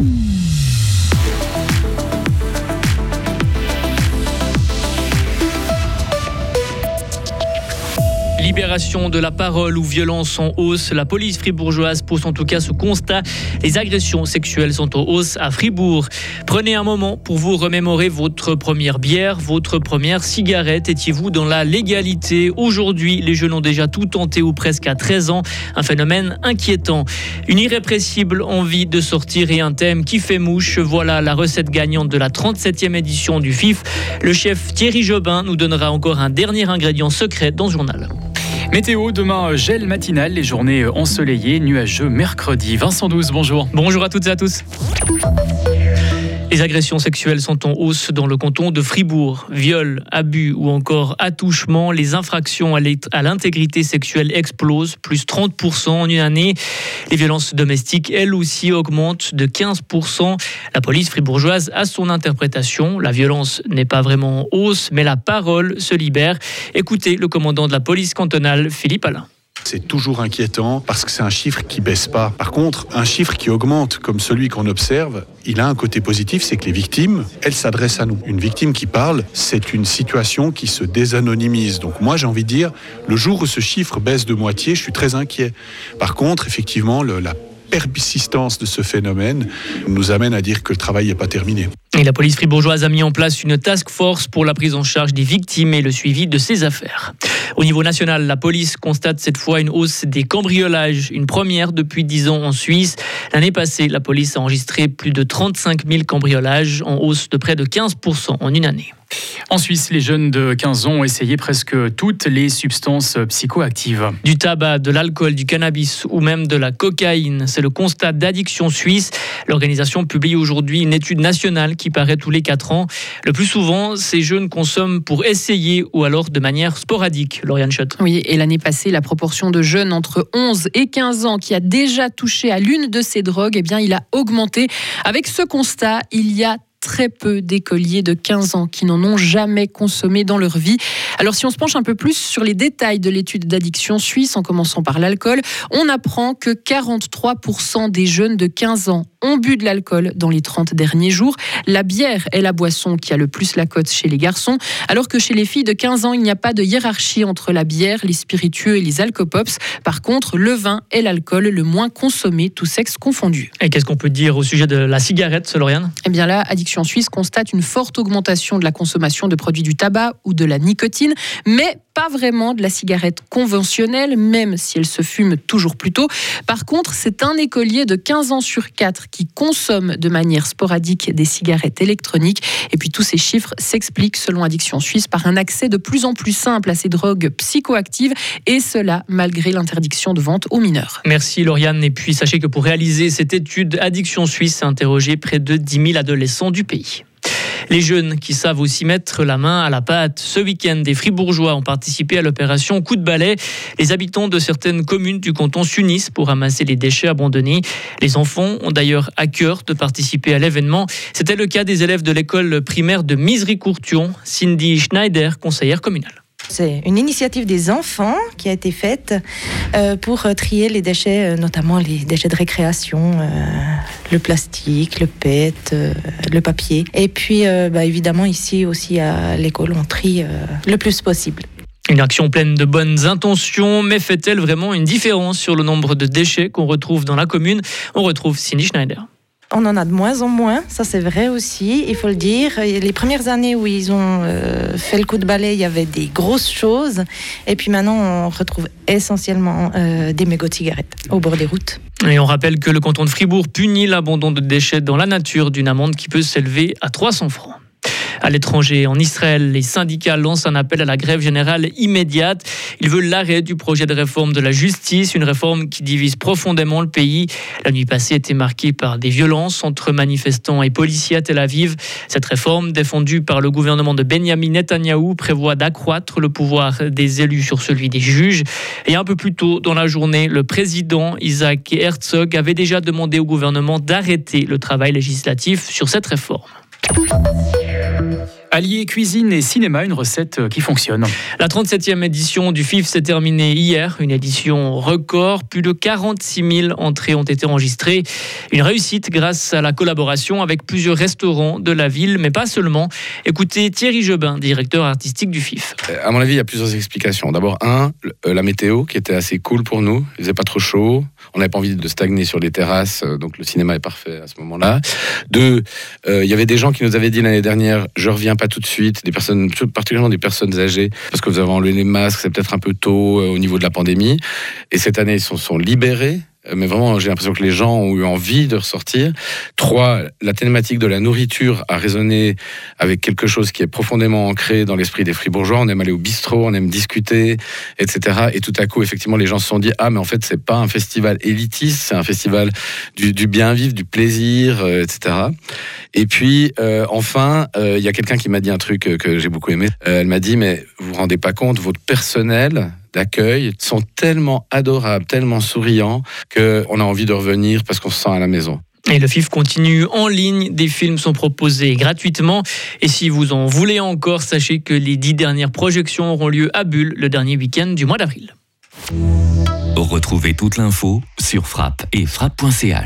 Mm-hmm. Libération de la parole ou violence en hausse. La police fribourgeoise pose en tout cas ce constat. Les agressions sexuelles sont en hausse à Fribourg. Prenez un moment pour vous remémorer votre première bière, votre première cigarette. Étiez-vous dans la légalité? Aujourd'hui, les jeunes ont déjà tout tenté ou presque à 13 ans. Un phénomène inquiétant. Une irrépressible envie de sortir et un thème qui fait mouche. Voilà la recette gagnante de la 37e édition du FIF. Le chef Thierry Jobin nous donnera encore un dernier ingrédient secret dans ce journal. Météo, demain gel matinal, les journées ensoleillées, nuageux mercredi. Vincent 12, bonjour. Bonjour à toutes et à tous. Les agressions sexuelles sont en hausse dans le canton de Fribourg. Viol, abus ou encore attouchement, les infractions à l'intégrité sexuelle explosent, plus 30% en une année. Les violences domestiques, elles aussi, augmentent de 15%. La police fribourgeoise a son interprétation. La violence n'est pas vraiment en hausse, mais la parole se libère. Écoutez le commandant de la police cantonale, Philippe Alain. C'est toujours inquiétant parce que c'est un chiffre qui baisse pas. Par contre, un chiffre qui augmente comme celui qu'on observe, il a un côté positif, c'est que les victimes, elles s'adressent à nous. Une victime qui parle, c'est une situation qui se désanonymise. Donc moi, j'ai envie de dire, le jour où ce chiffre baisse de moitié, je suis très inquiet. Par contre, effectivement, la persistance de ce phénomène nous amène à dire que le travail n'est pas terminé. Et la police fribourgeoise a mis en place une task force pour la prise en charge des victimes et le suivi de ces affaires. Au niveau national, la police constate cette fois une hausse des cambriolages, une première depuis 10 ans en Suisse. L'année passée, la police a enregistré plus de 35 000 cambriolages, en hausse de près de 15% en une année. En Suisse, les jeunes de 15 ans ont essayé presque toutes les substances psychoactives. Du tabac, de l'alcool, du cannabis ou même de la cocaïne. C'est le constat d'addiction suisse. L'organisation publie aujourd'hui une étude nationale qui paraît tous les 4 ans. Le plus souvent, ces jeunes consomment pour essayer ou alors de manière sporadique. Lauriane Schott. Oui, et l'année passée, la proportion de jeunes entre 11 et 15 ans qui a déjà touché à l'une de ces drogues, eh bien, il a augmenté. Avec ce constat, il y a très peu d'écoliers de 15 ans qui n'en ont jamais consommé dans leur vie. Alors si on se penche un peu plus sur les détails de l'étude d'addiction suisse, en commençant par l'alcool, on apprend que 43% des jeunes de 15 ans ont bu de l'alcool dans les 30 derniers jours. La bière est la boisson qui a le plus la cote chez les garçons, alors que chez les filles de 15 ans, il n'y a pas de hiérarchie entre la bière, les spiritueux et les alcopops. Par contre, le vin est l'alcool le moins consommé, tous sexes confondus. Et qu'est-ce qu'on peut dire au sujet de la cigarette, Lauriane Eh bien là, Addiction Suisse constate une forte augmentation de la consommation de produits du tabac ou de la nicotine, mais pas vraiment de la cigarette conventionnelle, même si elle se fume toujours plus tôt. Par contre, c'est un écolier de 15 ans sur 4 qui consomme de manière sporadique des cigarettes électroniques. Et puis tous ces chiffres s'expliquent, selon Addiction Suisse, par un accès de plus en plus simple à ces drogues psychoactives, et cela malgré l'interdiction de vente aux mineurs. Merci Lauriane. Et puis sachez que pour réaliser cette étude, Addiction Suisse a interrogé près de 10 000 adolescents du pays. Les jeunes qui savent aussi mettre la main à la pâte. Ce week-end, des Fribourgeois ont participé à l'opération Coup de balai. Les habitants de certaines communes du canton s'unissent pour ramasser les déchets abandonnés. Les enfants ont d'ailleurs à cœur de participer à l'événement. C'était le cas des élèves de l'école primaire de Misery-Courtion, Cindy Schneider, conseillère communale. C'est une initiative des enfants qui a été faite euh, pour trier les déchets, euh, notamment les déchets de récréation, euh, le plastique, le PET, le papier. Et puis, bah, évidemment, ici aussi à l'école, on trie le plus possible. Une action pleine de bonnes intentions, mais fait-elle vraiment une différence sur le nombre de déchets qu'on retrouve dans la commune? On retrouve Cindy Schneider. On en a de moins en moins, ça c'est vrai aussi, il faut le dire. Les premières années où ils ont euh, fait le coup de balai, il y avait des grosses choses. Et puis maintenant, on retrouve essentiellement euh, des mégots de cigarettes au bord des routes. Et on rappelle que le canton de Fribourg punit l'abandon de déchets dans la nature d'une amende qui peut s'élever à 300 francs à l'étranger. En Israël, les syndicats lancent un appel à la grève générale immédiate. Ils veulent l'arrêt du projet de réforme de la justice, une réforme qui divise profondément le pays. La nuit passée était marquée par des violences entre manifestants et policiers à Tel Aviv. Cette réforme, défendue par le gouvernement de Benjamin Netanyahou, prévoit d'accroître le pouvoir des élus sur celui des juges. Et un peu plus tôt dans la journée, le président Isaac Herzog avait déjà demandé au gouvernement d'arrêter le travail législatif sur cette réforme. Thank. Allier cuisine et cinéma, une recette qui fonctionne. La 37e édition du FIF s'est terminée hier, une édition record. Plus de 46 000 entrées ont été enregistrées. Une réussite grâce à la collaboration avec plusieurs restaurants de la ville, mais pas seulement. Écoutez Thierry Jobin, directeur artistique du FIF. Euh, à mon avis, il y a plusieurs explications. D'abord, un, euh, la météo qui était assez cool pour nous. Il faisait pas trop chaud. On n'avait pas envie de stagner sur les terrasses, euh, donc le cinéma est parfait à ce moment-là. Deux, il y avait des gens qui nous avaient dit l'année dernière, je reviens pas tout de suite, des personnes, particulièrement des personnes âgées, parce que vous avez enlevé les masques, c'est peut-être un peu tôt au niveau de la pandémie. Et cette année, ils se sont libérés euh, mais vraiment, j'ai l'impression que les gens ont eu envie de ressortir. Trois, la thématique de la nourriture a résonné avec quelque chose qui est profondément ancré dans l'esprit des fribourgeois. On aime aller au bistrot, on aime discuter, etc. Et tout à coup, effectivement, les gens se sont dit ah, mais en fait, c'est pas un festival élitiste, c'est un festival du, bien vivre, du plaisir, euh, etc. Et puis, euh, enfin, il y a quelqu'un qui m'a dit un truc que j'ai beaucoup aimé. elle m'a dit mais vous vous rendez pas compte, votre personnel d'accueil sont tellement adorables, tellement souriants, qu'on a envie de revenir parce qu'on se sent à la maison. Et le FIF continue en ligne. Des films sont proposés gratuitement. Et si vous en voulez encore, sachez que les dix dernières projections auront lieu à Bulle le dernier week-end du mois d'avril. Retrouvez toute l'info sur frappe et frappe.ch.